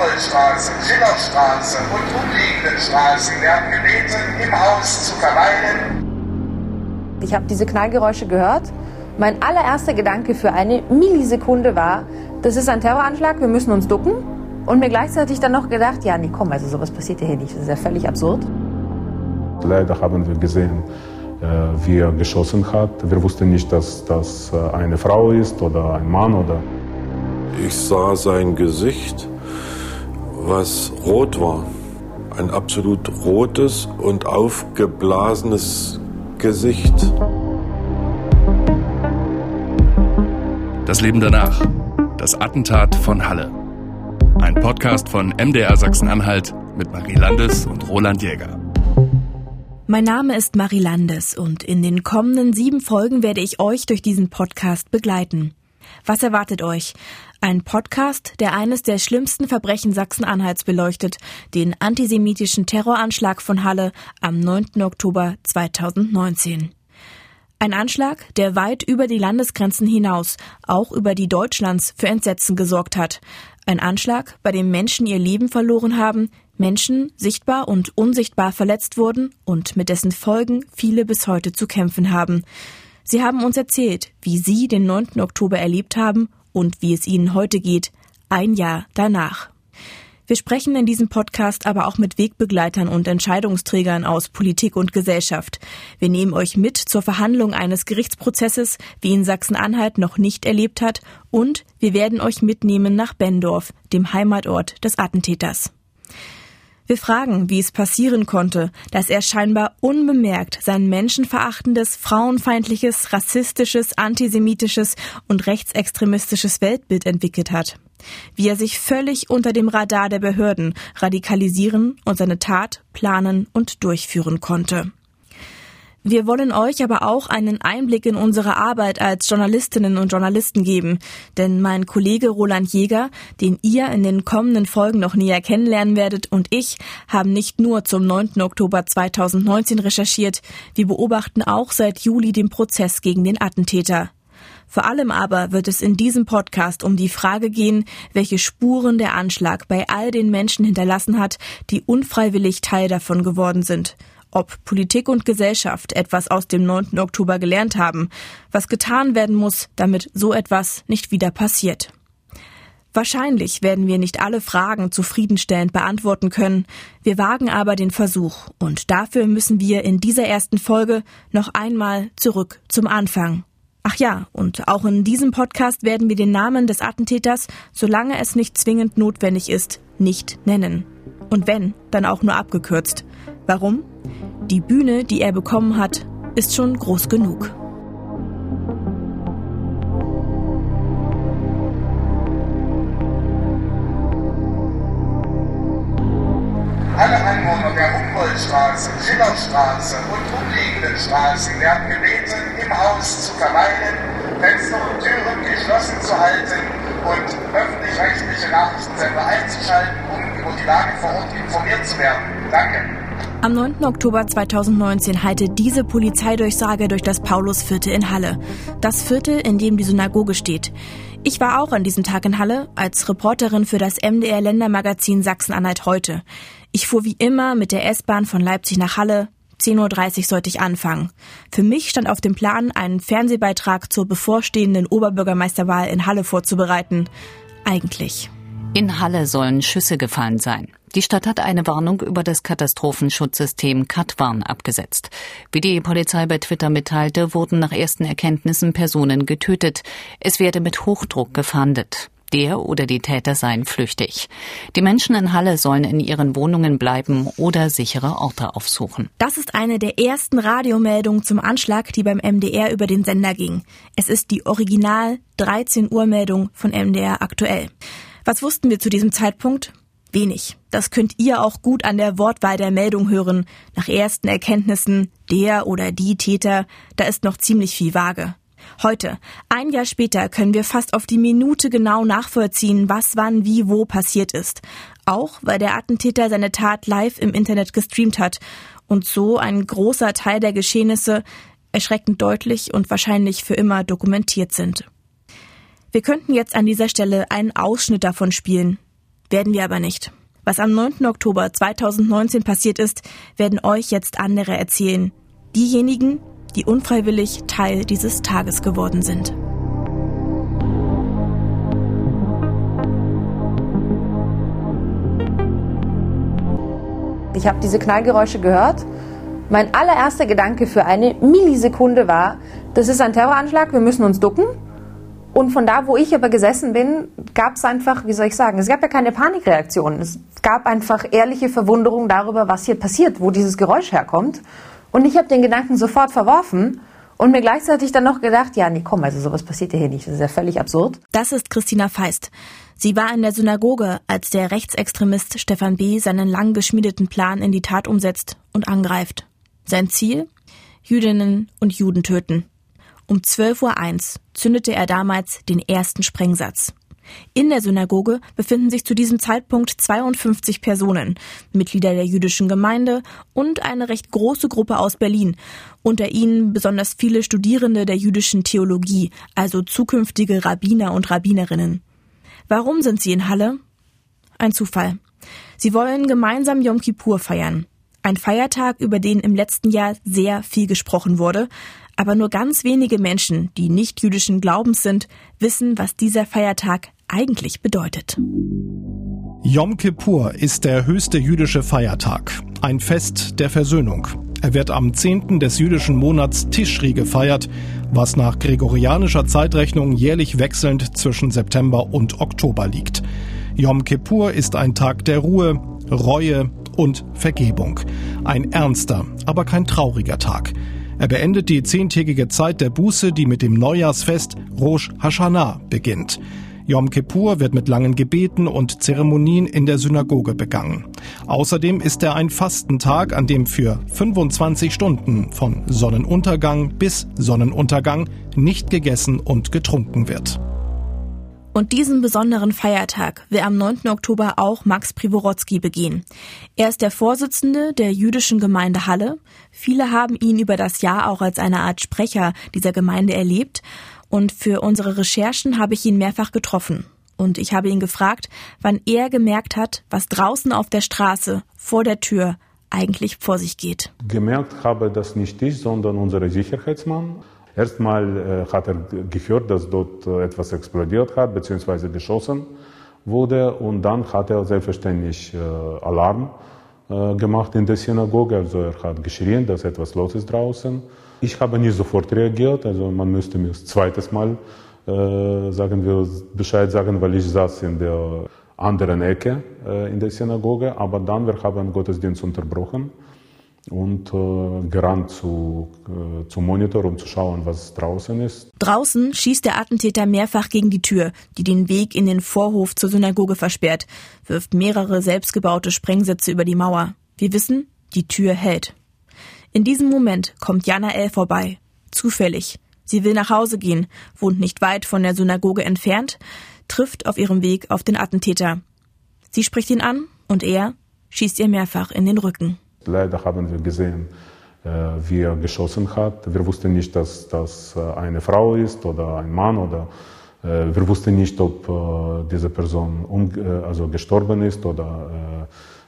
Humboldtstraße, Schillerstraße und umliegenden Straßen werden gebeten, im Haus zu verweilen. Ich habe diese Knallgeräusche gehört. Mein allererster Gedanke für eine Millisekunde war, das ist ein Terroranschlag, wir müssen uns ducken. Und mir gleichzeitig dann noch gedacht, ja, nee, komm, also sowas passiert ja hier nicht, das ist ja völlig absurd. Leider haben wir gesehen, äh, wie er geschossen hat. Wir wussten nicht, dass das äh, eine Frau ist oder ein Mann oder. Ich sah sein Gesicht, was rot war. Ein absolut rotes und aufgeblasenes Gesicht. Das Leben danach. Das Attentat von Halle. Ein Podcast von MDR Sachsen-Anhalt mit Marie Landes und Roland Jäger. Mein Name ist Marie Landes und in den kommenden sieben Folgen werde ich euch durch diesen Podcast begleiten. Was erwartet euch? Ein Podcast, der eines der schlimmsten Verbrechen Sachsen-Anhalts beleuchtet, den antisemitischen Terroranschlag von Halle am 9. Oktober 2019. Ein Anschlag, der weit über die Landesgrenzen hinaus, auch über die Deutschlands, für Entsetzen gesorgt hat. Ein Anschlag, bei dem Menschen ihr Leben verloren haben, Menschen sichtbar und unsichtbar verletzt wurden und mit dessen Folgen viele bis heute zu kämpfen haben. Sie haben uns erzählt, wie sie den 9. Oktober erlebt haben und wie es ihnen heute geht, ein Jahr danach. Wir sprechen in diesem Podcast aber auch mit Wegbegleitern und Entscheidungsträgern aus Politik und Gesellschaft. Wir nehmen euch mit zur Verhandlung eines Gerichtsprozesses, wie ihn Sachsen-Anhalt noch nicht erlebt hat, und wir werden euch mitnehmen nach Bendorf, dem Heimatort des Attentäters. Wir fragen, wie es passieren konnte, dass er scheinbar unbemerkt sein menschenverachtendes, frauenfeindliches, rassistisches, antisemitisches und rechtsextremistisches Weltbild entwickelt hat. Wie er sich völlig unter dem Radar der Behörden radikalisieren und seine Tat planen und durchführen konnte. Wir wollen euch aber auch einen Einblick in unsere Arbeit als Journalistinnen und Journalisten geben, denn mein Kollege Roland Jäger, den ihr in den kommenden Folgen noch näher kennenlernen werdet, und ich haben nicht nur zum 9. Oktober 2019 recherchiert, wir beobachten auch seit Juli den Prozess gegen den Attentäter. Vor allem aber wird es in diesem Podcast um die Frage gehen, welche Spuren der Anschlag bei all den Menschen hinterlassen hat, die unfreiwillig Teil davon geworden sind ob Politik und Gesellschaft etwas aus dem 9. Oktober gelernt haben, was getan werden muss, damit so etwas nicht wieder passiert. Wahrscheinlich werden wir nicht alle Fragen zufriedenstellend beantworten können, wir wagen aber den Versuch, und dafür müssen wir in dieser ersten Folge noch einmal zurück zum Anfang. Ach ja, und auch in diesem Podcast werden wir den Namen des Attentäters, solange es nicht zwingend notwendig ist, nicht nennen. Und wenn, dann auch nur abgekürzt. Warum? Die Bühne, die er bekommen hat, ist schon groß genug. Alle Einwohner der Humboldtstraße, Schillerstraße und umliegenden Straßen werden gebeten, im Haus zu verweilen, Fenster und Türen geschlossen zu halten und öffentlich-rechtliche Nachrichtensender einzuschalten, um über die Lage vor Ort informiert zu werden. Danke. Am 9. Oktober 2019 hallte diese Polizeidurchsage durch das Paulusviertel in Halle. Das Viertel, in dem die Synagoge steht. Ich war auch an diesem Tag in Halle als Reporterin für das MDR Ländermagazin Sachsen-Anhalt heute. Ich fuhr wie immer mit der S-Bahn von Leipzig nach Halle. 10.30 Uhr sollte ich anfangen. Für mich stand auf dem Plan, einen Fernsehbeitrag zur bevorstehenden Oberbürgermeisterwahl in Halle vorzubereiten. Eigentlich. In Halle sollen Schüsse gefallen sein. Die Stadt hat eine Warnung über das Katastrophenschutzsystem Katwarn abgesetzt. Wie die Polizei bei Twitter mitteilte, wurden nach ersten Erkenntnissen Personen getötet. Es werde mit Hochdruck gefahndet. Der oder die Täter seien flüchtig. Die Menschen in Halle sollen in ihren Wohnungen bleiben oder sichere Orte aufsuchen. Das ist eine der ersten Radiomeldungen zum Anschlag, die beim MDR über den Sender ging. Es ist die Original 13 Uhr Meldung von MDR aktuell. Was wussten wir zu diesem Zeitpunkt? Wenig. Das könnt ihr auch gut an der Wortwahl der Meldung hören. Nach ersten Erkenntnissen, der oder die Täter, da ist noch ziemlich viel vage. Heute, ein Jahr später, können wir fast auf die Minute genau nachvollziehen, was wann wie wo passiert ist. Auch weil der Attentäter seine Tat live im Internet gestreamt hat und so ein großer Teil der Geschehnisse erschreckend deutlich und wahrscheinlich für immer dokumentiert sind. Wir könnten jetzt an dieser Stelle einen Ausschnitt davon spielen. Werden wir aber nicht. Was am 9. Oktober 2019 passiert ist, werden euch jetzt andere erzählen. Diejenigen, die unfreiwillig Teil dieses Tages geworden sind. Ich habe diese Knallgeräusche gehört. Mein allererster Gedanke für eine Millisekunde war, das ist ein Terroranschlag, wir müssen uns ducken. Und von da, wo ich aber gesessen bin, gab es einfach, wie soll ich sagen, es gab ja keine Panikreaktion. Es gab einfach ehrliche Verwunderung darüber, was hier passiert, wo dieses Geräusch herkommt. Und ich habe den Gedanken sofort verworfen und mir gleichzeitig dann noch gedacht, ja, nee, komm, also sowas passiert ja hier nicht. Das ist ja völlig absurd. Das ist Christina Feist. Sie war in der Synagoge, als der Rechtsextremist Stefan B. seinen lang geschmiedeten Plan in die Tat umsetzt und angreift. Sein Ziel? Jüdinnen und Juden töten. Um 12.01 Uhr zündete er damals den ersten Sprengsatz. In der Synagoge befinden sich zu diesem Zeitpunkt 52 Personen, Mitglieder der jüdischen Gemeinde und eine recht große Gruppe aus Berlin, unter ihnen besonders viele Studierende der jüdischen Theologie, also zukünftige Rabbiner und Rabbinerinnen. Warum sind sie in Halle? Ein Zufall. Sie wollen gemeinsam Yom Kippur feiern. Ein Feiertag, über den im letzten Jahr sehr viel gesprochen wurde, aber nur ganz wenige Menschen, die nicht jüdischen Glaubens sind, wissen, was dieser Feiertag eigentlich bedeutet. Yom Kippur ist der höchste jüdische Feiertag, ein Fest der Versöhnung. Er wird am 10. des jüdischen Monats Tischri gefeiert, was nach gregorianischer Zeitrechnung jährlich wechselnd zwischen September und Oktober liegt. Yom Kippur ist ein Tag der Ruhe, Reue und Vergebung. Ein ernster, aber kein trauriger Tag. Er beendet die zehntägige Zeit der Buße, die mit dem Neujahrsfest Rosh Hashanah beginnt. Yom Kippur wird mit langen Gebeten und Zeremonien in der Synagoge begangen. Außerdem ist er ein Fastentag, an dem für 25 Stunden von Sonnenuntergang bis Sonnenuntergang nicht gegessen und getrunken wird. Und diesen besonderen Feiertag will am 9. Oktober auch Max Privorotsky begehen. Er ist der Vorsitzende der jüdischen Gemeinde Halle. Viele haben ihn über das Jahr auch als eine Art Sprecher dieser Gemeinde erlebt und für unsere Recherchen habe ich ihn mehrfach getroffen. Und ich habe ihn gefragt, wann er gemerkt hat, was draußen auf der Straße vor der Tür eigentlich vor sich geht. Gemerkt habe das nicht ich, sondern unser Sicherheitsmann. Erstmal äh, hat er gehört, dass dort äh, etwas explodiert hat, beziehungsweise geschossen wurde. Und dann hat er selbstverständlich äh, Alarm gemacht in der Synagoge. Also er hat geschrien, dass etwas los ist draußen. Ich habe nicht sofort reagiert, also man müsste mir das zweites Mal äh, sagen wir Bescheid sagen, weil ich saß in der anderen Ecke äh, in der Synagoge. Aber dann wir haben Gottesdienst unterbrochen und äh, gerannt zu, äh, zum Monitor, um zu schauen, was draußen ist. Draußen schießt der Attentäter mehrfach gegen die Tür, die den Weg in den Vorhof zur Synagoge versperrt, wirft mehrere selbstgebaute Sprengsätze über die Mauer. Wir wissen, die Tür hält. In diesem Moment kommt Jana L. vorbei. Zufällig. Sie will nach Hause gehen, wohnt nicht weit von der Synagoge entfernt, trifft auf ihrem Weg auf den Attentäter. Sie spricht ihn an und er schießt ihr mehrfach in den Rücken. Leider haben wir gesehen, äh, wie er geschossen hat. Wir wussten nicht, dass das äh, eine Frau ist oder ein Mann oder äh, wir wussten nicht, ob diese Person um, also gestorben ist oder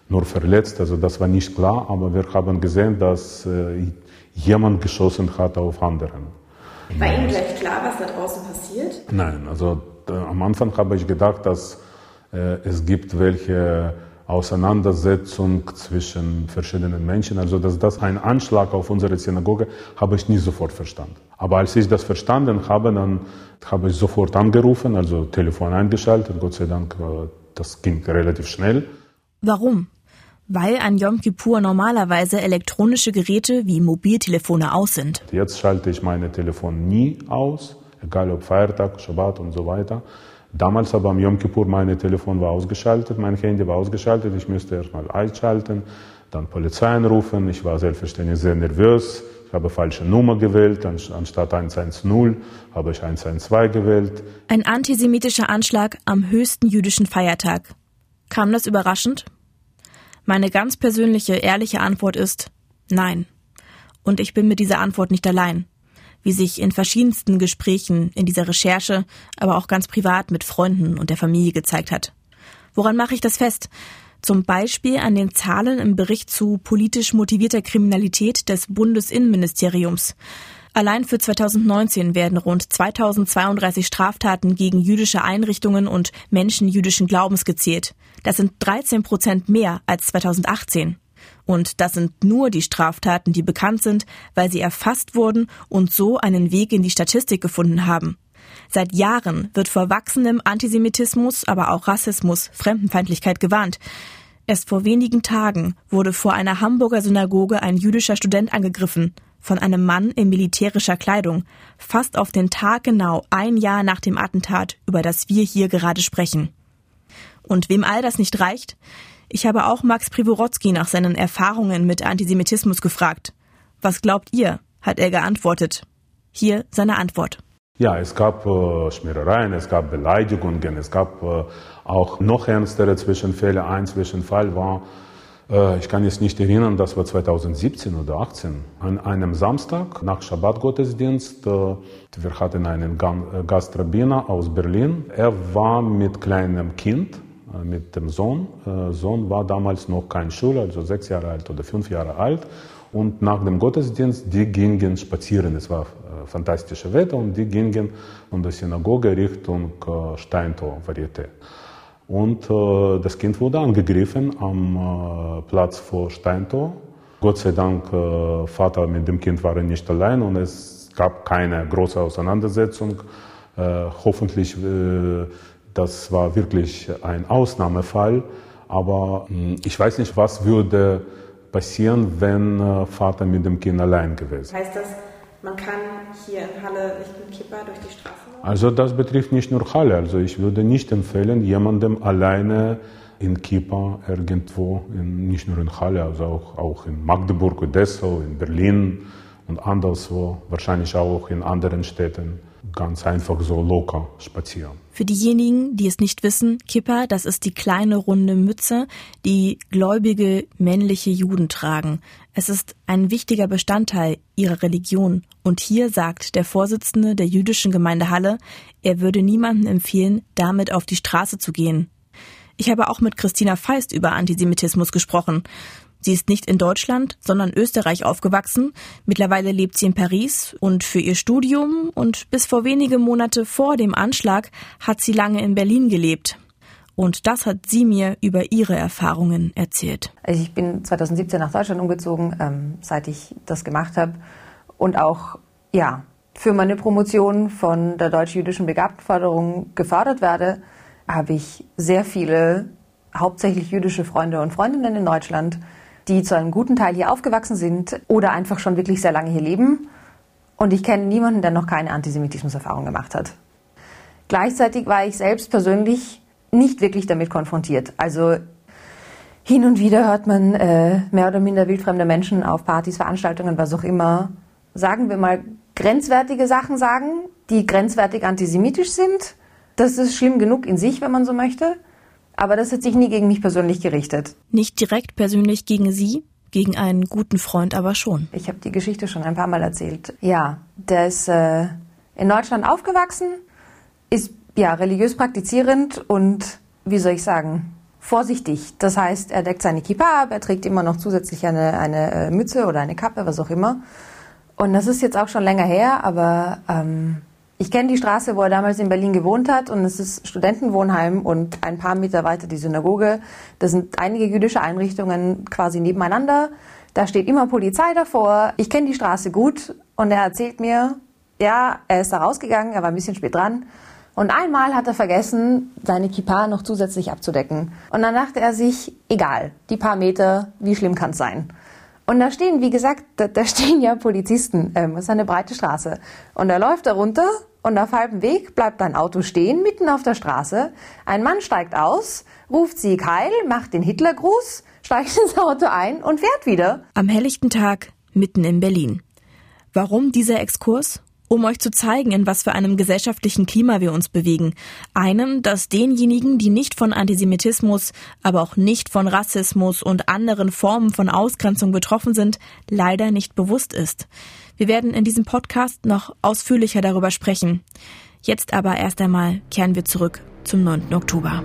nur verletzt. Also das war nicht klar, aber wir haben gesehen, dass jemand geschossen hat auf anderen. War Ihnen gleich klar, was da draußen passiert? Nein, also am Anfang habe ich gedacht, dass es gibt welche Auseinandersetzung zwischen verschiedenen Menschen. Also dass das ein Anschlag auf unsere Synagoge habe ich nicht sofort verstanden. Aber als ich das verstanden habe, dann habe ich sofort angerufen, also Telefon eingeschaltet. Gott sei Dank, das ging relativ schnell. Warum? weil an Yom Kippur normalerweise elektronische Geräte wie Mobiltelefone aus sind. Jetzt schalte ich meine Telefon nie aus, egal ob Feiertag, Shabbat und so weiter. Damals aber am Yom Kippur mein Telefon war ausgeschaltet, mein Handy war ausgeschaltet. Ich musste erstmal einschalten, dann Polizei anrufen. Ich war selbstverständlich sehr nervös. Ich habe falsche Nummer gewählt, anstatt 110 habe ich 112 gewählt. Ein antisemitischer Anschlag am höchsten jüdischen Feiertag. Kam das überraschend? Meine ganz persönliche, ehrliche Antwort ist Nein. Und ich bin mit dieser Antwort nicht allein. Wie sich in verschiedensten Gesprächen in dieser Recherche, aber auch ganz privat mit Freunden und der Familie gezeigt hat. Woran mache ich das fest? Zum Beispiel an den Zahlen im Bericht zu politisch motivierter Kriminalität des Bundesinnenministeriums. Allein für 2019 werden rund 2032 Straftaten gegen jüdische Einrichtungen und Menschen jüdischen Glaubens gezählt. Das sind 13 Prozent mehr als 2018. Und das sind nur die Straftaten, die bekannt sind, weil sie erfasst wurden und so einen Weg in die Statistik gefunden haben. Seit Jahren wird vor wachsendem Antisemitismus, aber auch Rassismus, Fremdenfeindlichkeit gewarnt. Erst vor wenigen Tagen wurde vor einer Hamburger Synagoge ein jüdischer Student angegriffen von einem Mann in militärischer Kleidung, fast auf den Tag genau ein Jahr nach dem Attentat, über das wir hier gerade sprechen. Und wem all das nicht reicht? Ich habe auch Max Privorotsky nach seinen Erfahrungen mit Antisemitismus gefragt. Was glaubt ihr? hat er geantwortet. Hier seine Antwort. Ja, es gab äh, Schmierereien, es gab Beleidigungen, es gab äh, auch noch ernstere Zwischenfälle. Ein Zwischenfall war, äh, ich kann jetzt nicht erinnern, das war 2017 oder 2018, an einem Samstag nach Schabbat-Gottesdienst. Äh, wir hatten einen äh, Gastrabiner aus Berlin. Er war mit kleinem Kind, mit dem Sohn. Äh, Sohn war damals noch kein Schüler, also sechs Jahre alt oder fünf Jahre alt. Und nach dem Gottesdienst, die gingen spazieren. Es war äh, fantastische Wetter und die gingen von der Synagoge Richtung äh, Steintor, Varieté. Und äh, das Kind wurde angegriffen am äh, Platz vor Steintor. Gott sei Dank, äh, Vater mit dem Kind waren nicht allein und es gab keine große Auseinandersetzung. Äh, hoffentlich, äh, das war wirklich ein Ausnahmefall. Aber hm, ich weiß nicht, was würde passieren, wenn äh, Vater mit dem Kind allein gewesen wäre. Heißt das, man kann hier in Halle nicht mit Kippa durch die Straße laufen? Also das betrifft nicht nur Halle. Also ich würde nicht empfehlen, jemandem alleine in Kippa irgendwo, in, nicht nur in Halle, also auch, auch in Magdeburg, Dessau, in Berlin und anderswo, wahrscheinlich auch in anderen Städten ganz einfach so locker spazieren. Für diejenigen, die es nicht wissen, Kippa, das ist die kleine runde Mütze, die gläubige männliche Juden tragen. Es ist ein wichtiger Bestandteil ihrer Religion. Und hier sagt der Vorsitzende der jüdischen Gemeinde Halle, er würde niemandem empfehlen, damit auf die Straße zu gehen. Ich habe auch mit Christina Feist über Antisemitismus gesprochen. Sie ist nicht in Deutschland, sondern Österreich aufgewachsen. Mittlerweile lebt sie in Paris und für ihr Studium und bis vor wenige Monate vor dem Anschlag hat sie lange in Berlin gelebt. Und das hat sie mir über ihre Erfahrungen erzählt. Also ich bin 2017 nach Deutschland umgezogen, ähm, seit ich das gemacht habe. Und auch, ja, für meine Promotion von der deutsch-jüdischen Begabtenförderung gefördert werde, habe ich sehr viele hauptsächlich jüdische Freunde und Freundinnen in Deutschland, die zu einem guten Teil hier aufgewachsen sind oder einfach schon wirklich sehr lange hier leben. Und ich kenne niemanden, der noch keine Antisemitismuserfahrung gemacht hat. Gleichzeitig war ich selbst persönlich nicht wirklich damit konfrontiert. Also hin und wieder hört man äh, mehr oder minder wildfremde Menschen auf Partys, Veranstaltungen, was auch immer, sagen wir mal, grenzwertige Sachen sagen, die grenzwertig antisemitisch sind. Das ist schlimm genug in sich, wenn man so möchte. Aber das hat sich nie gegen mich persönlich gerichtet. Nicht direkt persönlich gegen Sie, gegen einen guten Freund aber schon. Ich habe die Geschichte schon ein paar Mal erzählt. Ja, der ist äh, in Deutschland aufgewachsen, ist ja religiös praktizierend und wie soll ich sagen, vorsichtig. Das heißt, er deckt seine Kippa ab, er trägt immer noch zusätzlich eine, eine äh, Mütze oder eine Kappe, was auch immer. Und das ist jetzt auch schon länger her, aber ähm, ich kenne die Straße, wo er damals in Berlin gewohnt hat und es ist Studentenwohnheim und ein paar Meter weiter die Synagoge. Da sind einige jüdische Einrichtungen quasi nebeneinander. Da steht immer Polizei davor. Ich kenne die Straße gut und er erzählt mir, ja, er ist da rausgegangen, er war ein bisschen spät dran. Und einmal hat er vergessen, seine Kippa noch zusätzlich abzudecken. Und dann dachte er sich, egal, die paar Meter, wie schlimm kann es sein? Und da stehen, wie gesagt, da, da stehen ja Polizisten. Ähm, es ist eine breite Straße. Und er läuft da runter und auf halbem Weg bleibt ein Auto stehen, mitten auf der Straße. Ein Mann steigt aus, ruft Sieg Heil, macht den Hitlergruß, steigt ins Auto ein und fährt wieder. Am helllichten Tag mitten in Berlin. Warum dieser Exkurs? Um euch zu zeigen, in was für einem gesellschaftlichen Klima wir uns bewegen. Einem, das denjenigen, die nicht von Antisemitismus, aber auch nicht von Rassismus und anderen Formen von Ausgrenzung betroffen sind, leider nicht bewusst ist. Wir werden in diesem Podcast noch ausführlicher darüber sprechen. Jetzt aber erst einmal kehren wir zurück zum 9. Oktober.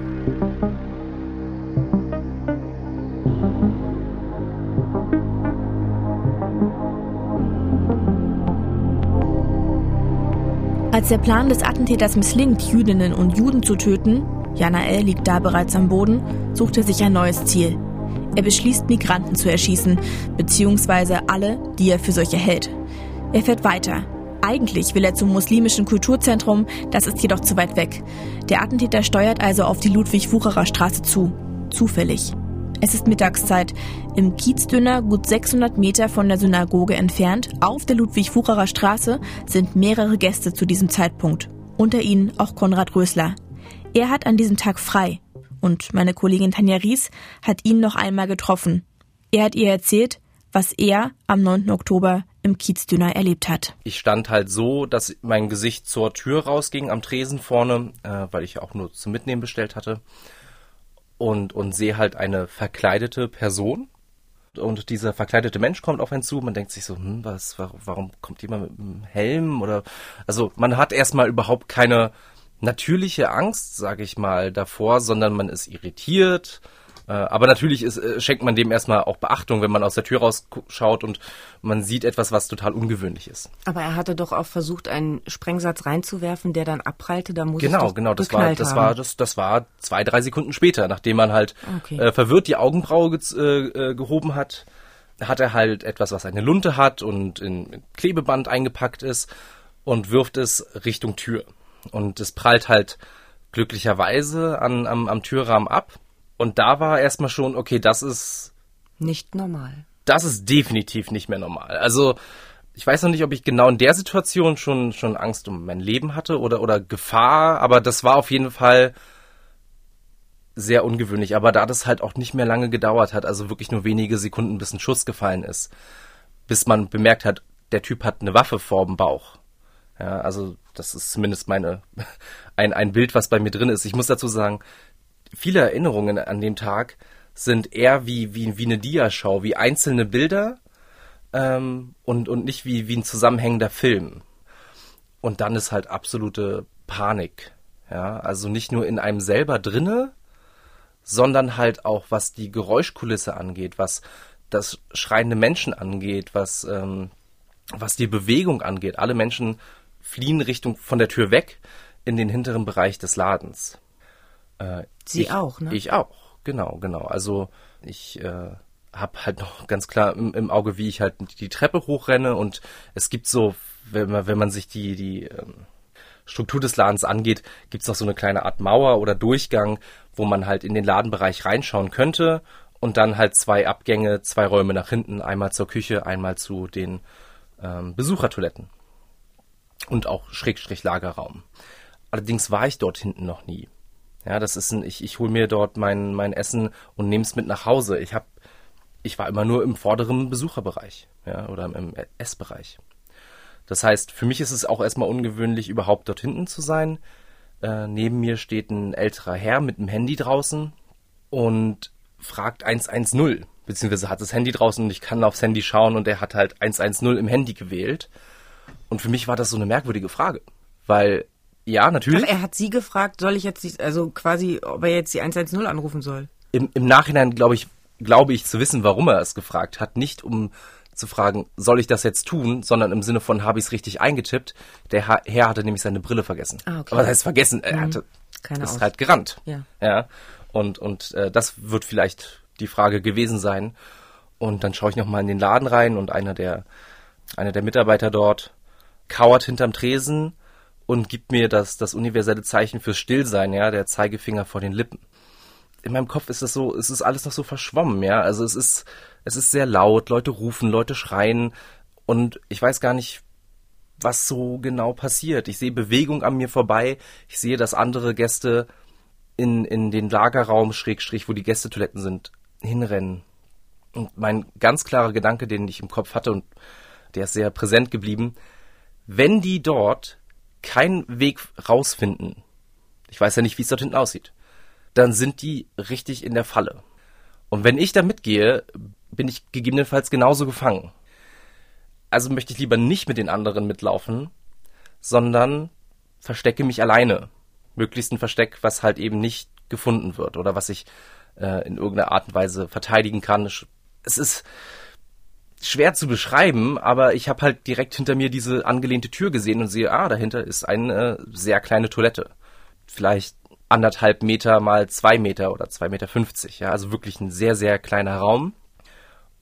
Als der Plan des Attentäters misslingt, Jüdinnen und Juden zu töten, Jana L. liegt da bereits am Boden, sucht er sich ein neues Ziel. Er beschließt, Migranten zu erschießen, beziehungsweise alle, die er für solche hält. Er fährt weiter. Eigentlich will er zum muslimischen Kulturzentrum, das ist jedoch zu weit weg. Der Attentäter steuert also auf die Ludwig-Wucherer Straße zu. Zufällig. Es ist Mittagszeit. Im Kiezdünner, gut 600 Meter von der Synagoge entfernt, auf der Ludwig-Wucherer Straße, sind mehrere Gäste zu diesem Zeitpunkt. Unter ihnen auch Konrad Rösler. Er hat an diesem Tag frei. Und meine Kollegin Tanja Ries hat ihn noch einmal getroffen. Er hat ihr erzählt, was er am 9. Oktober im Kiezdünner erlebt hat. Ich stand halt so, dass mein Gesicht zur Tür rausging am Tresen vorne, äh, weil ich auch nur zum Mitnehmen bestellt hatte und, und sehe halt eine verkleidete Person. Und dieser verkleidete Mensch kommt auf einen zu. Man denkt sich so, hm, was, warum kommt jemand mit einem Helm? Oder also man hat erstmal überhaupt keine natürliche Angst, sage ich mal, davor, sondern man ist irritiert, äh, aber natürlich ist, äh, schenkt man dem erstmal auch Beachtung, wenn man aus der Tür rausschaut und man sieht etwas, was total ungewöhnlich ist. Aber er hatte doch auch versucht, einen Sprengsatz reinzuwerfen, der dann abprallte. Da muss genau, genau. Das war, das haben. war, das, das war zwei, drei Sekunden später, nachdem man halt okay. äh, verwirrt die Augenbraue ge äh, äh, gehoben hat, hat er halt etwas, was eine Lunte hat und in Klebeband eingepackt ist und wirft es Richtung Tür. Und es prallt halt glücklicherweise an, am, am Türrahmen ab. Und da war erstmal schon, okay, das ist. Nicht normal. Das ist definitiv nicht mehr normal. Also, ich weiß noch nicht, ob ich genau in der Situation schon, schon Angst um mein Leben hatte oder, oder Gefahr, aber das war auf jeden Fall sehr ungewöhnlich. Aber da das halt auch nicht mehr lange gedauert hat, also wirklich nur wenige Sekunden, bis ein Schuss gefallen ist, bis man bemerkt hat, der Typ hat eine Waffe vor dem Bauch. Ja, also das ist zumindest meine ein, ein Bild, was bei mir drin ist. Ich muss dazu sagen, viele Erinnerungen an dem Tag sind eher wie, wie, wie eine Diaschau, wie einzelne Bilder ähm, und, und nicht wie, wie ein zusammenhängender Film. Und dann ist halt absolute Panik. Ja, also nicht nur in einem selber drinne, sondern halt auch was die Geräuschkulisse angeht, was das schreiende Menschen angeht, was, ähm, was die Bewegung angeht. Alle Menschen fliehen Richtung von der Tür weg in den hinteren Bereich des Ladens. Äh, Sie ich, auch, ne? Ich auch, genau, genau. Also ich äh, habe halt noch ganz klar im, im, Auge, wie ich halt die Treppe hochrenne und es gibt so, wenn man, wenn man sich die, die ähm, Struktur des Ladens angeht, gibt es noch so eine kleine Art Mauer oder Durchgang, wo man halt in den Ladenbereich reinschauen könnte und dann halt zwei Abgänge, zwei Räume nach hinten, einmal zur Küche, einmal zu den ähm, Besuchertoiletten und auch Schrägstrich Lagerraum. Allerdings war ich dort hinten noch nie. Ja, das ist ein, ich, ich hole mir dort mein, mein Essen und nehme es mit nach Hause. Ich habe, ich war immer nur im vorderen Besucherbereich, ja, oder im Essbereich. Das heißt, für mich ist es auch erstmal ungewöhnlich, überhaupt dort hinten zu sein. Äh, neben mir steht ein älterer Herr mit einem Handy draußen und fragt 110, beziehungsweise hat das Handy draußen und ich kann aufs Handy schauen und er hat halt 110 im Handy gewählt. Und für mich war das so eine merkwürdige Frage, weil ja, natürlich. Ach, er hat Sie gefragt, soll ich jetzt, die, also quasi, ob er jetzt die 110 anrufen soll? Im, im Nachhinein glaube ich, glaube ich zu wissen, warum er es gefragt hat. Nicht um zu fragen, soll ich das jetzt tun, sondern im Sinne von, habe ich es richtig eingetippt. Der Herr hatte nämlich seine Brille vergessen. Ah, okay. Aber das heißt vergessen, er mhm. hatte, Keine ist Aus. halt gerannt. Ja. ja. Und, und äh, das wird vielleicht die Frage gewesen sein. Und dann schaue ich nochmal in den Laden rein und einer der, einer der Mitarbeiter dort kauert hinterm Tresen und gibt mir das, das universelle Zeichen fürs Stillsein, ja, der Zeigefinger vor den Lippen. In meinem Kopf ist es so, es ist alles noch so verschwommen, ja. Also es ist, es ist sehr laut, Leute rufen, Leute schreien und ich weiß gar nicht, was so genau passiert. Ich sehe Bewegung an mir vorbei, ich sehe, dass andere Gäste in, in den Lagerraum, Schrägstrich, wo die Gästetoiletten sind, hinrennen. Und mein ganz klarer Gedanke, den ich im Kopf hatte und der ist sehr präsent geblieben, wenn die dort keinen Weg rausfinden, ich weiß ja nicht, wie es dort hinten aussieht, dann sind die richtig in der Falle. Und wenn ich da mitgehe, bin ich gegebenenfalls genauso gefangen. Also möchte ich lieber nicht mit den anderen mitlaufen, sondern verstecke mich alleine. Möglichst ein Versteck, was halt eben nicht gefunden wird oder was ich äh, in irgendeiner Art und Weise verteidigen kann. Es ist, schwer zu beschreiben, aber ich habe halt direkt hinter mir diese angelehnte Tür gesehen und sehe, ah, dahinter ist eine sehr kleine Toilette. Vielleicht anderthalb Meter mal zwei Meter oder zwei Meter fünfzig, ja, also wirklich ein sehr, sehr kleiner Raum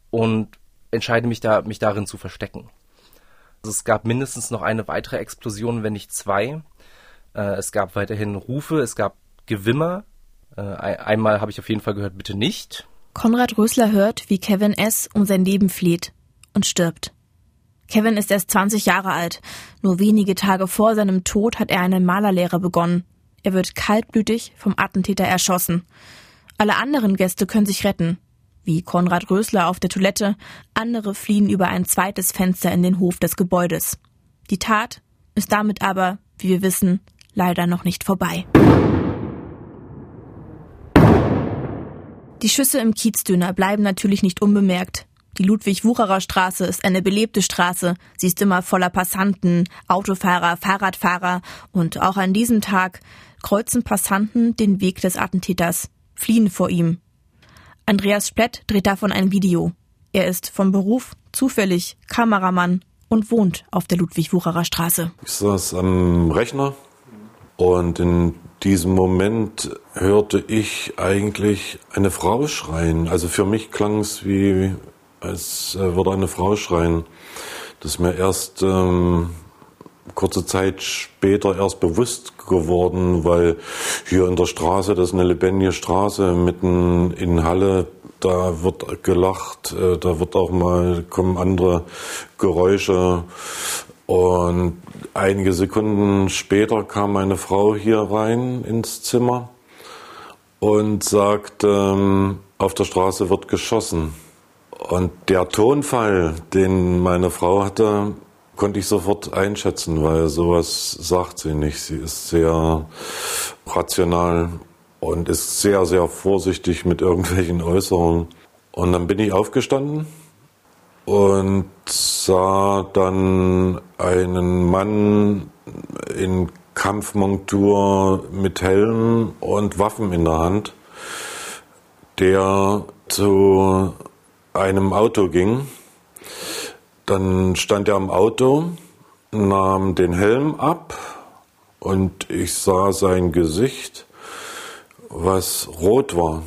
und entscheide mich da, mich darin zu verstecken. Also es gab mindestens noch eine weitere Explosion, wenn nicht zwei. Äh, es gab weiterhin Rufe, es gab Gewimmer. Äh, einmal habe ich auf jeden Fall gehört, bitte nicht. Konrad Rösler hört, wie Kevin S. um sein Leben flieht und stirbt. Kevin ist erst 20 Jahre alt. Nur wenige Tage vor seinem Tod hat er eine Malerlehre begonnen. Er wird kaltblütig vom Attentäter erschossen. Alle anderen Gäste können sich retten. Wie Konrad Rösler auf der Toilette, andere fliehen über ein zweites Fenster in den Hof des Gebäudes. Die Tat ist damit aber, wie wir wissen, leider noch nicht vorbei. Die Schüsse im Kiezdöner bleiben natürlich nicht unbemerkt. Die Ludwig-Wucherer Straße ist eine belebte Straße. Sie ist immer voller Passanten, Autofahrer, Fahrradfahrer und auch an diesem Tag kreuzen Passanten den Weg des Attentäters, fliehen vor ihm. Andreas Splett dreht davon ein Video. Er ist vom Beruf zufällig Kameramann und wohnt auf der Ludwig-Wucherer Straße. Ich saß am Rechner und in diesem Moment hörte ich eigentlich eine Frau schreien. Also für mich klang es wie, als äh, würde eine Frau schreien. Das ist mir erst ähm, kurze Zeit später erst bewusst geworden, weil hier in der Straße, das ist eine lebendige Straße, mitten in Halle, da wird gelacht, äh, da wird auch mal, kommen andere Geräusche und einige Sekunden später kam meine Frau hier rein ins Zimmer und sagte, ähm, auf der Straße wird geschossen. Und der Tonfall, den meine Frau hatte, konnte ich sofort einschätzen, weil sowas sagt sie nicht. Sie ist sehr rational und ist sehr, sehr vorsichtig mit irgendwelchen Äußerungen. Und dann bin ich aufgestanden und sah dann einen Mann in Kampfmontur mit Helm und Waffen in der Hand, der zu einem Auto ging. Dann stand er am Auto, nahm den Helm ab und ich sah sein Gesicht, was rot war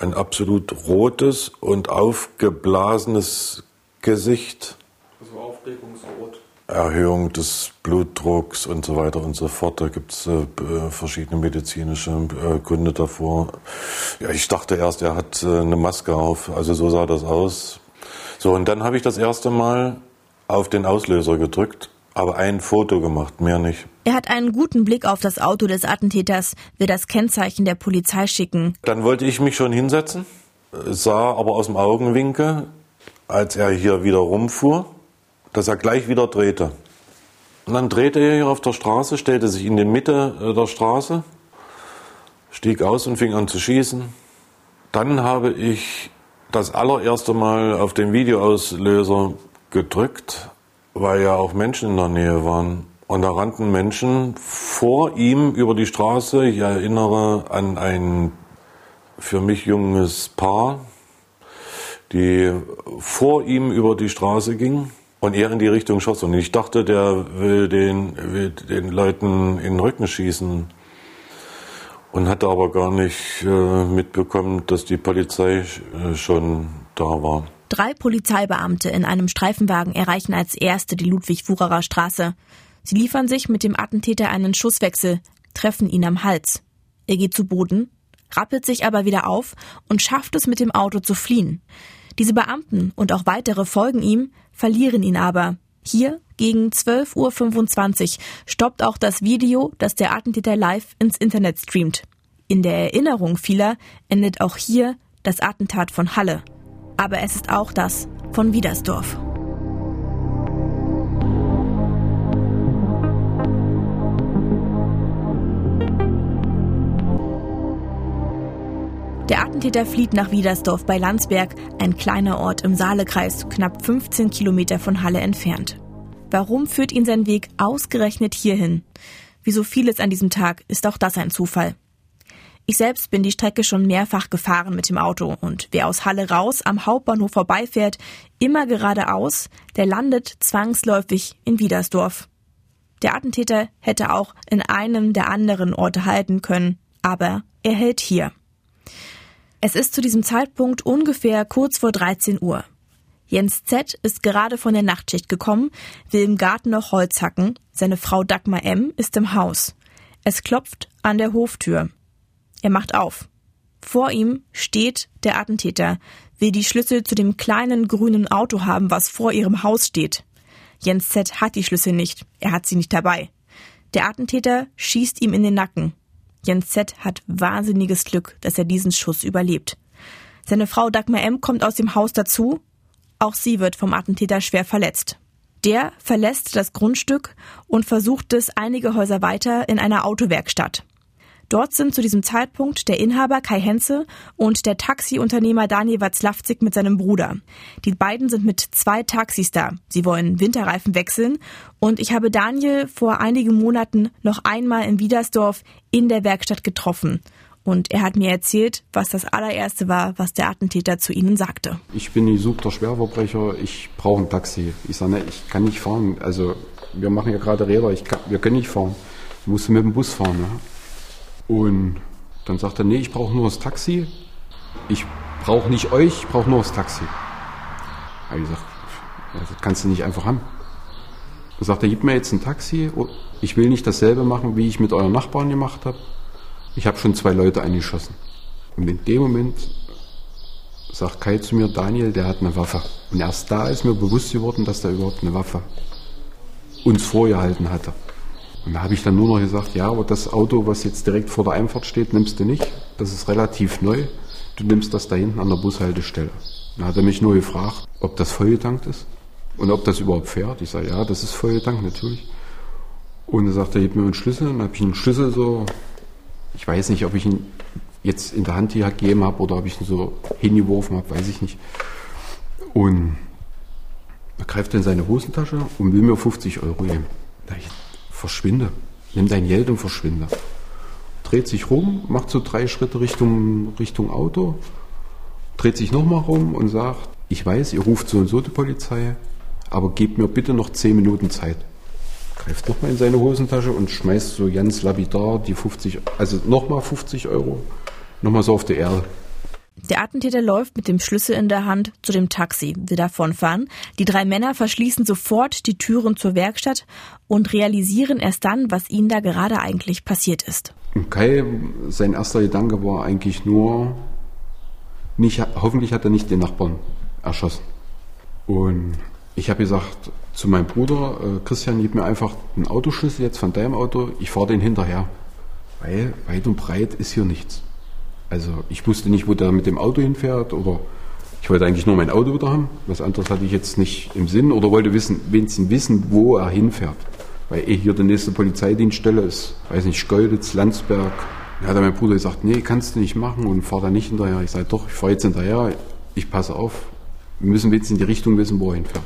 ein absolut rotes und aufgeblasenes Gesicht. Also Aufregungsrot. Erhöhung des Blutdrucks und so weiter und so fort. Da gibt es äh, verschiedene medizinische äh, Gründe davor. Ja, ich dachte erst, er hat äh, eine Maske auf. Also so sah das aus. So, und dann habe ich das erste Mal auf den Auslöser gedrückt aber ein Foto gemacht, mehr nicht. Er hat einen guten Blick auf das Auto des Attentäters, will das Kennzeichen der Polizei schicken. Dann wollte ich mich schon hinsetzen, sah aber aus dem Augenwinkel, als er hier wieder rumfuhr, dass er gleich wieder drehte. Und dann drehte er hier auf der Straße, stellte sich in die Mitte äh, der Straße, stieg aus und fing an zu schießen. Dann habe ich das allererste Mal auf den Videoauslöser gedrückt weil ja auch Menschen in der Nähe waren. Und da rannten Menschen vor ihm über die Straße. Ich erinnere an ein für mich junges Paar, die vor ihm über die Straße ging und er in die Richtung schoss. Und ich dachte, der will den, will den Leuten in den Rücken schießen. Und hatte aber gar nicht äh, mitbekommen, dass die Polizei äh, schon da war. Drei Polizeibeamte in einem Streifenwagen erreichen als erste die Ludwig-Wucherer Straße. Sie liefern sich mit dem Attentäter einen Schusswechsel, treffen ihn am Hals. Er geht zu Boden, rappelt sich aber wieder auf und schafft es mit dem Auto zu fliehen. Diese Beamten und auch weitere folgen ihm, verlieren ihn aber. Hier gegen 12.25 Uhr stoppt auch das Video, das der Attentäter live ins Internet streamt. In der Erinnerung vieler endet auch hier das Attentat von Halle aber es ist auch das von Wiedersdorf. Der Attentäter flieht nach Wiedersdorf bei Landsberg, ein kleiner Ort im Saalekreis, knapp 15 Kilometer von Halle entfernt. Warum führt ihn sein Weg ausgerechnet hierhin? Wie so vieles an diesem Tag ist auch das ein Zufall. Ich selbst bin die Strecke schon mehrfach gefahren mit dem Auto und wer aus Halle raus am Hauptbahnhof vorbeifährt, immer geradeaus, der landet zwangsläufig in Wiedersdorf. Der Attentäter hätte auch in einem der anderen Orte halten können, aber er hält hier. Es ist zu diesem Zeitpunkt ungefähr kurz vor 13 Uhr. Jens Z. ist gerade von der Nachtschicht gekommen, will im Garten noch Holz hacken. Seine Frau Dagmar M. ist im Haus. Es klopft an der Hoftür. Er macht auf. Vor ihm steht der Attentäter, will die Schlüssel zu dem kleinen grünen Auto haben, was vor ihrem Haus steht. Jens Z. hat die Schlüssel nicht. Er hat sie nicht dabei. Der Attentäter schießt ihm in den Nacken. Jens Z. hat wahnsinniges Glück, dass er diesen Schuss überlebt. Seine Frau Dagmar M. kommt aus dem Haus dazu. Auch sie wird vom Attentäter schwer verletzt. Der verlässt das Grundstück und versucht es einige Häuser weiter in einer Autowerkstatt. Dort sind zu diesem Zeitpunkt der Inhaber Kai Henze und der Taxiunternehmer Daniel Watzlawzik mit seinem Bruder. Die beiden sind mit zwei Taxis da. Sie wollen Winterreifen wechseln und ich habe Daniel vor einigen Monaten noch einmal in Wiedersdorf in der Werkstatt getroffen. Und er hat mir erzählt, was das allererste war, was der Attentäter zu ihnen sagte. Ich bin gesuchter Schwerverbrecher, ich brauche ein Taxi. Ich sage, ne, ich kann nicht fahren. Also wir machen ja gerade Räder, kann, wir können nicht fahren. Ich musste mit dem Bus fahren. Ne? Und dann sagt er, nee, ich brauche nur das Taxi. Ich brauche nicht euch, ich brauche nur das Taxi. Habe ich gesagt, das kannst du nicht einfach haben. Dann sagt er, gib mir jetzt ein Taxi. Ich will nicht dasselbe machen, wie ich mit euren Nachbarn gemacht habe. Ich habe schon zwei Leute eingeschossen. Und in dem Moment sagt Kai zu mir, Daniel, der hat eine Waffe. Und erst da ist mir bewusst geworden, dass der überhaupt eine Waffe uns vorgehalten hatte. Und da habe ich dann nur noch gesagt, ja, aber das Auto, was jetzt direkt vor der Einfahrt steht, nimmst du nicht. Das ist relativ neu. Du nimmst das da hinten an der Bushaltestelle. Dann hat er mich nur gefragt, ob das vollgetankt ist und ob das überhaupt fährt. Ich sage, ja, das ist vollgetankt, natürlich. Und er sagte, gib mir einen Schlüssel. Dann habe ich einen Schlüssel so, ich weiß nicht, ob ich ihn jetzt in der Hand hier gegeben habe oder ob ich ihn so hingeworfen habe, weiß ich nicht. Und er greift in seine Hosentasche und will mir 50 Euro geben. Verschwinde. Nimm dein Geld und verschwinde. Dreht sich rum, macht so drei Schritte Richtung, Richtung Auto, dreht sich nochmal rum und sagt, ich weiß, ihr ruft so und so die Polizei, aber gebt mir bitte noch zehn Minuten Zeit. Greift nochmal in seine Hosentasche und schmeißt so ganz lapidar die 50, also nochmal 50 Euro, nochmal so auf die Erde. Der Attentäter läuft mit dem Schlüssel in der Hand zu dem Taxi, will davonfahren. Die drei Männer verschließen sofort die Türen zur Werkstatt und realisieren erst dann, was ihnen da gerade eigentlich passiert ist. Kai, sein erster Gedanke war eigentlich nur, nicht, hoffentlich hat er nicht den Nachbarn erschossen. Und ich habe gesagt zu meinem Bruder, äh, Christian, gib mir einfach einen Autoschlüssel jetzt von deinem Auto, ich fahre den hinterher. Weil weit und breit ist hier nichts. Also ich wusste nicht, wo der mit dem Auto hinfährt oder ich wollte eigentlich nur mein Auto wieder haben. Was anderes hatte ich jetzt nicht im Sinn oder wollte wissen, wenigstens wissen, wo er hinfährt. Weil eh hier die nächste Polizeidienststelle ist, weiß nicht, Schkeuditz, Landsberg. Da hat mein Bruder gesagt, nee, kannst du nicht machen und fahr da nicht hinterher. Ich sage, doch, ich fahre jetzt hinterher, ich passe auf. Wir müssen in die Richtung wissen, wo er hinfährt.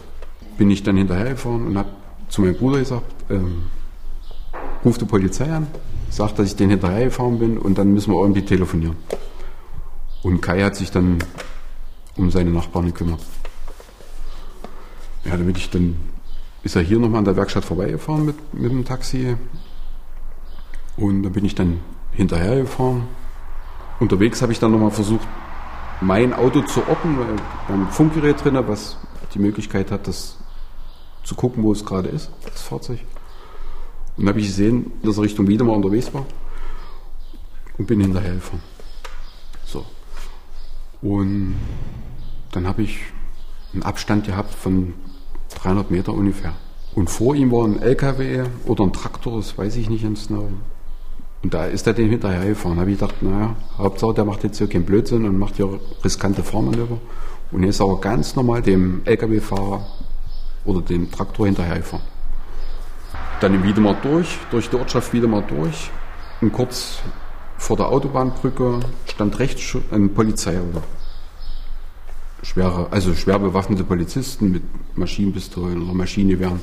Bin ich dann hinterher gefahren und habe zu meinem Bruder gesagt, ähm, ruf die Polizei an, sagt, dass ich den hinterhergefahren bin und dann müssen wir irgendwie telefonieren. Und Kai hat sich dann um seine Nachbarn gekümmert. Ja, damit ich dann, ist er hier nochmal an der Werkstatt vorbeigefahren mit, mit dem Taxi. Und da bin ich dann hinterhergefahren. Unterwegs habe ich dann nochmal versucht, mein Auto zu orten, weil beim Funkgerät drin, was die Möglichkeit hat, das zu gucken, wo es gerade ist, das Fahrzeug. Und habe ich gesehen, dass er Richtung Wiedemer unterwegs war und bin hinterher gefahren. So. Und dann habe ich einen Abstand gehabt von 300 Meter ungefähr. Und vor ihm war ein LKW oder ein Traktor, das weiß ich nicht ganz genau. Und da ist er den hinterher gefahren. Da habe ich gedacht, naja, Hauptsache der macht jetzt hier keinen Blödsinn und macht hier riskante Fahrmanöver. Und er ist aber ganz normal dem LKW-Fahrer oder dem Traktor hinterher gefahren. Dann wieder mal durch, durch die Ortschaft wieder mal durch. Und kurz vor der Autobahnbrücke stand rechts ein Polizeiauto. Schwere, also schwer bewaffnete Polizisten mit Maschinenpistolen oder Maschinengewehren.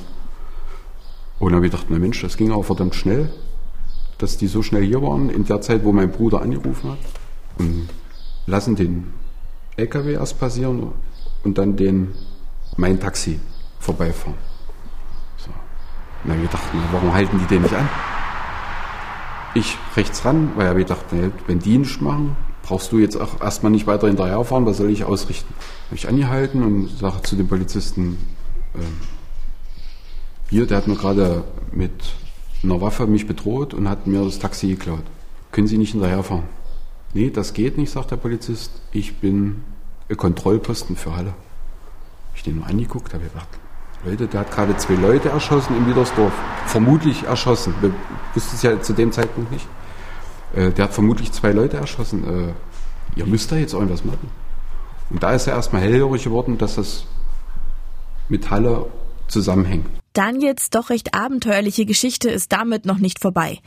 Und dann habe ich gedacht, na Mensch, das ging auch verdammt schnell. dass die so schnell hier waren, in der Zeit, wo mein Bruder angerufen hat. Und lassen den LKW erst passieren und dann den, mein Taxi vorbeifahren. So. Und dann habe ich gedacht, na, warum halten die den nicht an? Ich rechts ran, weil ich gedacht, wenn die nicht machen, brauchst du jetzt auch erstmal nicht weiter hinterherfahren, was soll ich ausrichten? Habe ich angehalten und sage zu dem Polizisten, äh, hier, der hat mir gerade mit einer Waffe mich bedroht und hat mir das Taxi geklaut. Können Sie nicht hinterherfahren? Nee, das geht nicht, sagt der Polizist. Ich bin Kontrollposten für Halle. Ich den nur angeguckt, habe gedacht, Leute, der hat gerade zwei Leute erschossen in Wiedersdorf. Vermutlich erschossen. Wir wussten es ja zu dem Zeitpunkt nicht. Äh, der hat vermutlich zwei Leute erschossen. Äh, ihr müsst da jetzt irgendwas machen. Und da ist er erstmal hellhörig geworden, dass das mit Halle zusammenhängt. Daniels doch recht abenteuerliche Geschichte ist damit noch nicht vorbei.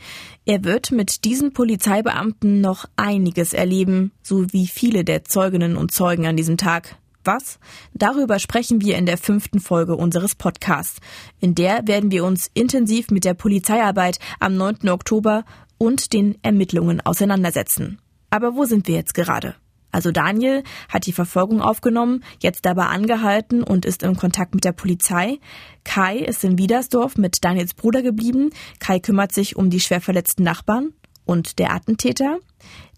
Er wird mit diesen Polizeibeamten noch einiges erleben, so wie viele der Zeuginnen und Zeugen an diesem Tag. Was? Darüber sprechen wir in der fünften Folge unseres Podcasts. In der werden wir uns intensiv mit der Polizeiarbeit am 9. Oktober und den Ermittlungen auseinandersetzen. Aber wo sind wir jetzt gerade? Also Daniel hat die Verfolgung aufgenommen, jetzt dabei angehalten und ist im Kontakt mit der Polizei. Kai ist in Wiedersdorf mit Daniels Bruder geblieben. Kai kümmert sich um die schwer verletzten Nachbarn. Und der Attentäter?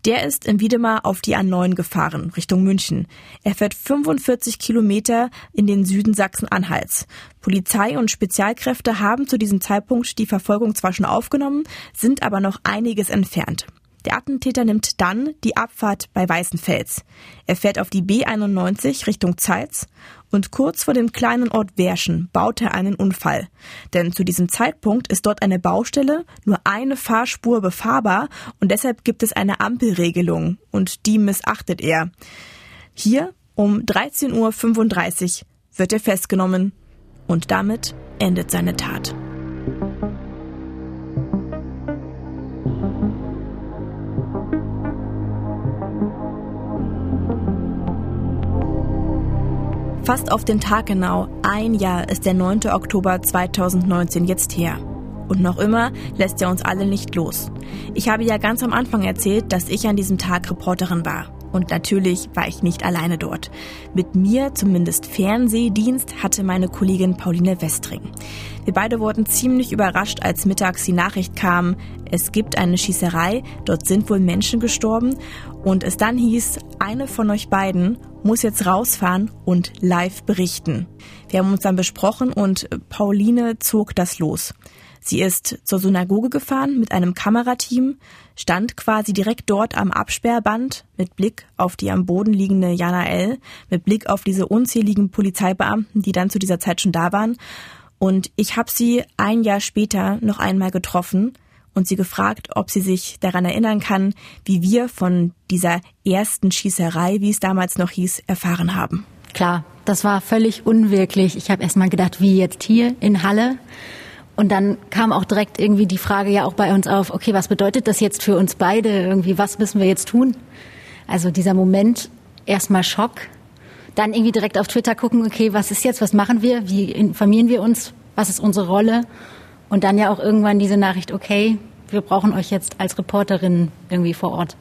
Der ist in Wiedemar auf die A9 gefahren, Richtung München. Er fährt 45 Kilometer in den Süden Sachsen-Anhalts. Polizei und Spezialkräfte haben zu diesem Zeitpunkt die Verfolgung zwar schon aufgenommen, sind aber noch einiges entfernt. Der Attentäter nimmt dann die Abfahrt bei Weißenfels. Er fährt auf die B91 Richtung Zeitz und kurz vor dem kleinen Ort Werschen baut er einen Unfall. Denn zu diesem Zeitpunkt ist dort eine Baustelle, nur eine Fahrspur befahrbar und deshalb gibt es eine Ampelregelung und die missachtet er. Hier um 13.35 Uhr wird er festgenommen und damit endet seine Tat. Fast auf den Tag genau, ein Jahr ist der 9. Oktober 2019 jetzt her. Und noch immer lässt er uns alle nicht los. Ich habe ja ganz am Anfang erzählt, dass ich an diesem Tag Reporterin war. Und natürlich war ich nicht alleine dort. Mit mir, zumindest Fernsehdienst, hatte meine Kollegin Pauline Westring. Wir beide wurden ziemlich überrascht, als mittags die Nachricht kam, es gibt eine Schießerei, dort sind wohl Menschen gestorben und es dann hieß, eine von euch beiden muss jetzt rausfahren und live berichten. Wir haben uns dann besprochen und Pauline zog das los. Sie ist zur Synagoge gefahren mit einem Kamerateam, stand quasi direkt dort am Absperrband mit Blick auf die am Boden liegende Jana L., mit Blick auf diese unzähligen Polizeibeamten, die dann zu dieser Zeit schon da waren. Und ich habe sie ein Jahr später noch einmal getroffen und sie gefragt, ob sie sich daran erinnern kann, wie wir von dieser ersten Schießerei, wie es damals noch hieß, erfahren haben. Klar, das war völlig unwirklich. Ich habe erst mal gedacht, wie jetzt hier in Halle. Und dann kam auch direkt irgendwie die Frage ja auch bei uns auf, okay, was bedeutet das jetzt für uns beide? Irgendwie, was müssen wir jetzt tun? Also dieser Moment, erstmal Schock, dann irgendwie direkt auf Twitter gucken, okay, was ist jetzt, was machen wir, wie informieren wir uns, was ist unsere Rolle? Und dann ja auch irgendwann diese Nachricht, okay, wir brauchen euch jetzt als Reporterin irgendwie vor Ort.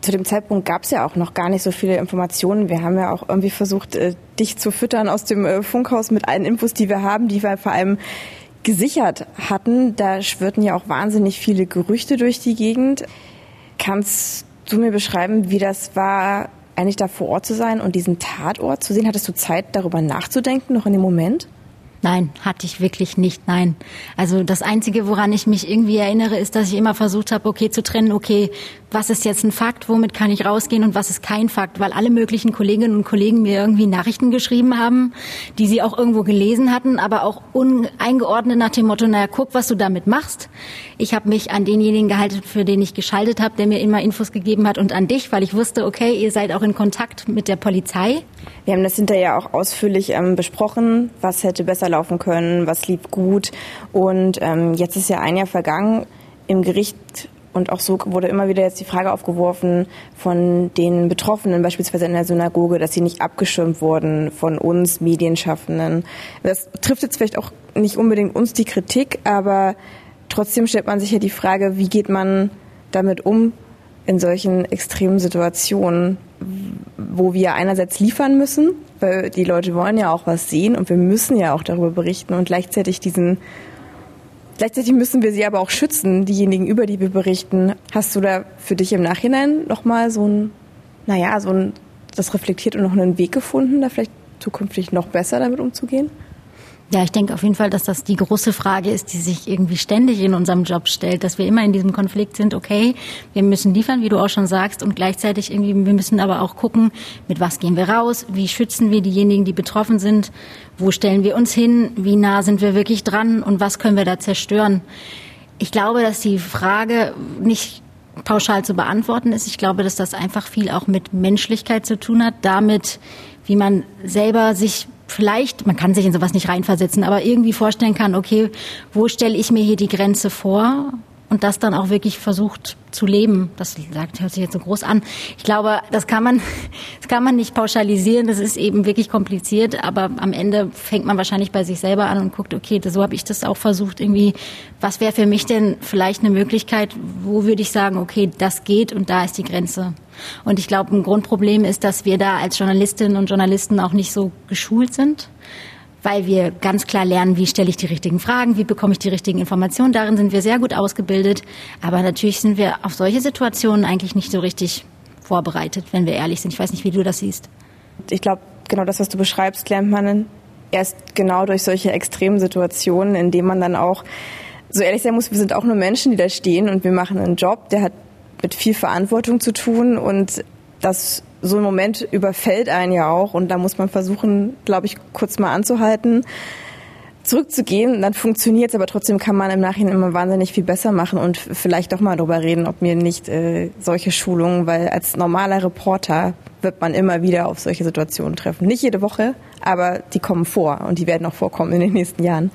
Zu dem Zeitpunkt gab es ja auch noch gar nicht so viele Informationen. Wir haben ja auch irgendwie versucht, äh, dich zu füttern aus dem äh, Funkhaus mit allen Infos, die wir haben, die wir vor allem gesichert hatten. Da schwirrten ja auch wahnsinnig viele Gerüchte durch die Gegend. Kannst du mir beschreiben, wie das war, eigentlich da vor Ort zu sein und diesen Tatort zu sehen? Hattest du Zeit, darüber nachzudenken, noch in dem Moment? Nein, hatte ich wirklich nicht, nein. Also das Einzige, woran ich mich irgendwie erinnere, ist, dass ich immer versucht habe, okay, zu trennen, okay, was ist jetzt ein Fakt, womit kann ich rausgehen und was ist kein Fakt, weil alle möglichen Kolleginnen und Kollegen mir irgendwie Nachrichten geschrieben haben, die sie auch irgendwo gelesen hatten, aber auch uneingeordnet nach dem Motto, naja, guck, was du damit machst. Ich habe mich an denjenigen gehalten, für den ich geschaltet habe, der mir immer Infos gegeben hat und an dich, weil ich wusste, okay, ihr seid auch in Kontakt mit der Polizei. Wir haben das hinterher auch ausführlich ähm, besprochen, was hätte besser laufen können, was lief gut und ähm, jetzt ist ja ein Jahr vergangen. Im Gericht und auch so wurde immer wieder jetzt die Frage aufgeworfen von den Betroffenen, beispielsweise in der Synagoge, dass sie nicht abgeschirmt wurden von uns Medienschaffenden. Das trifft jetzt vielleicht auch nicht unbedingt uns die Kritik, aber Trotzdem stellt man sich ja die Frage, wie geht man damit um in solchen extremen Situationen, wo wir einerseits liefern müssen, weil die Leute wollen ja auch was sehen und wir müssen ja auch darüber berichten und gleichzeitig diesen Gleichzeitig müssen wir sie aber auch schützen, diejenigen, über die wir berichten. Hast du da für dich im Nachhinein nochmal so ein, naja, so ein, das reflektiert und noch einen Weg gefunden, da vielleicht zukünftig noch besser damit umzugehen? Ja, ich denke auf jeden Fall, dass das die große Frage ist, die sich irgendwie ständig in unserem Job stellt, dass wir immer in diesem Konflikt sind, okay, wir müssen liefern, wie du auch schon sagst, und gleichzeitig irgendwie, wir müssen aber auch gucken, mit was gehen wir raus, wie schützen wir diejenigen, die betroffen sind, wo stellen wir uns hin, wie nah sind wir wirklich dran und was können wir da zerstören. Ich glaube, dass die Frage nicht pauschal zu beantworten ist. Ich glaube, dass das einfach viel auch mit Menschlichkeit zu tun hat, damit, wie man selber sich vielleicht, man kann sich in sowas nicht reinversetzen, aber irgendwie vorstellen kann, okay, wo stelle ich mir hier die Grenze vor? Und das dann auch wirklich versucht zu leben. Das sagt, hört sich jetzt so groß an. Ich glaube, das kann man, das kann man nicht pauschalisieren. Das ist eben wirklich kompliziert. Aber am Ende fängt man wahrscheinlich bei sich selber an und guckt, okay, so habe ich das auch versucht. Irgendwie, was wäre für mich denn vielleicht eine Möglichkeit? Wo würde ich sagen, okay, das geht und da ist die Grenze? Und ich glaube, ein Grundproblem ist, dass wir da als Journalistinnen und Journalisten auch nicht so geschult sind weil wir ganz klar lernen, wie stelle ich die richtigen Fragen, wie bekomme ich die richtigen Informationen. Darin sind wir sehr gut ausgebildet. Aber natürlich sind wir auf solche Situationen eigentlich nicht so richtig vorbereitet, wenn wir ehrlich sind. Ich weiß nicht, wie du das siehst. Ich glaube, genau das, was du beschreibst, lernt man erst genau durch solche extremen Situationen, in denen man dann auch so ehrlich sein muss, wir sind auch nur Menschen, die da stehen und wir machen einen Job, der hat mit viel Verantwortung zu tun und das so ein Moment überfällt einen ja auch und da muss man versuchen, glaube ich, kurz mal anzuhalten, zurückzugehen. Dann funktioniert es, aber trotzdem kann man im Nachhinein immer wahnsinnig viel besser machen und vielleicht doch mal darüber reden, ob mir nicht äh, solche Schulungen, weil als normaler Reporter wird man immer wieder auf solche Situationen treffen. Nicht jede Woche, aber die kommen vor und die werden auch vorkommen in den nächsten Jahren.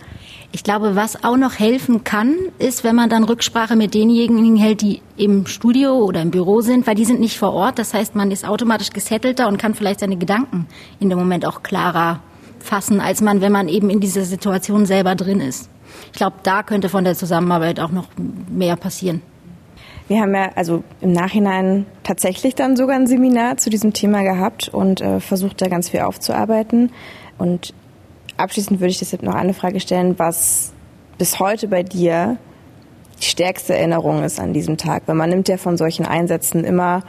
Ich glaube, was auch noch helfen kann, ist, wenn man dann Rücksprache mit denjenigen hält, die im Studio oder im Büro sind, weil die sind nicht vor Ort. Das heißt, man ist automatisch gesettelter und kann vielleicht seine Gedanken in dem Moment auch klarer fassen, als man, wenn man eben in dieser Situation selber drin ist. Ich glaube, da könnte von der Zusammenarbeit auch noch mehr passieren. Wir haben ja also im Nachhinein tatsächlich dann sogar ein Seminar zu diesem Thema gehabt und äh, versucht da ganz viel aufzuarbeiten. Und abschließend würde ich deshalb noch eine Frage stellen, was bis heute bei dir die stärkste Erinnerung ist an diesem Tag. Weil man nimmt ja von solchen Einsätzen immer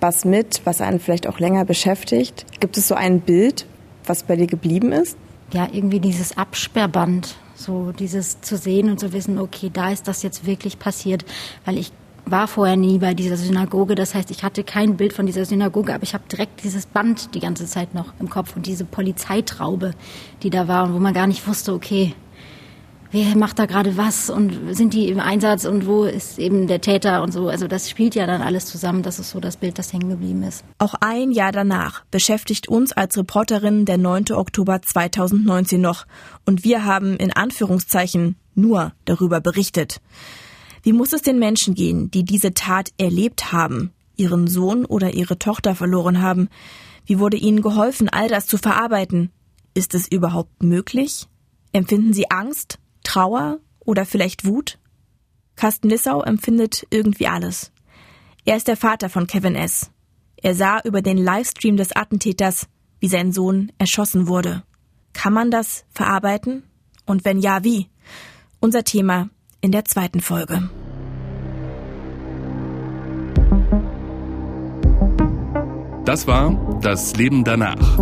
was mit, was einen vielleicht auch länger beschäftigt. Gibt es so ein Bild, was bei dir geblieben ist? Ja, irgendwie dieses Absperrband, so dieses zu sehen und zu wissen, okay, da ist das jetzt wirklich passiert, weil ich war vorher nie bei dieser Synagoge. Das heißt, ich hatte kein Bild von dieser Synagoge, aber ich habe direkt dieses Band die ganze Zeit noch im Kopf und diese Polizeitraube, die da war und wo man gar nicht wusste, okay, wer macht da gerade was und sind die im Einsatz und wo ist eben der Täter und so. Also das spielt ja dann alles zusammen. Das ist so das Bild, das hängen geblieben ist. Auch ein Jahr danach beschäftigt uns als Reporterin der 9. Oktober 2019 noch und wir haben in Anführungszeichen nur darüber berichtet. Wie muss es den Menschen gehen, die diese Tat erlebt haben, ihren Sohn oder ihre Tochter verloren haben? Wie wurde ihnen geholfen, all das zu verarbeiten? Ist es überhaupt möglich? Empfinden sie Angst, Trauer oder vielleicht Wut? Carsten Lissau empfindet irgendwie alles. Er ist der Vater von Kevin S. Er sah über den Livestream des Attentäters, wie sein Sohn erschossen wurde. Kann man das verarbeiten? Und wenn ja, wie? Unser Thema in der zweiten Folge. Das war Das Leben danach.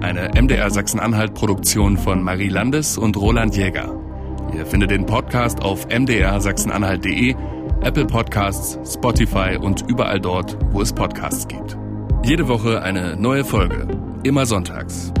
Eine MDR Sachsen-Anhalt-Produktion von Marie Landes und Roland Jäger. Ihr findet den Podcast auf mdrsachsenanhalt.de, Apple Podcasts, Spotify und überall dort, wo es Podcasts gibt. Jede Woche eine neue Folge. Immer sonntags.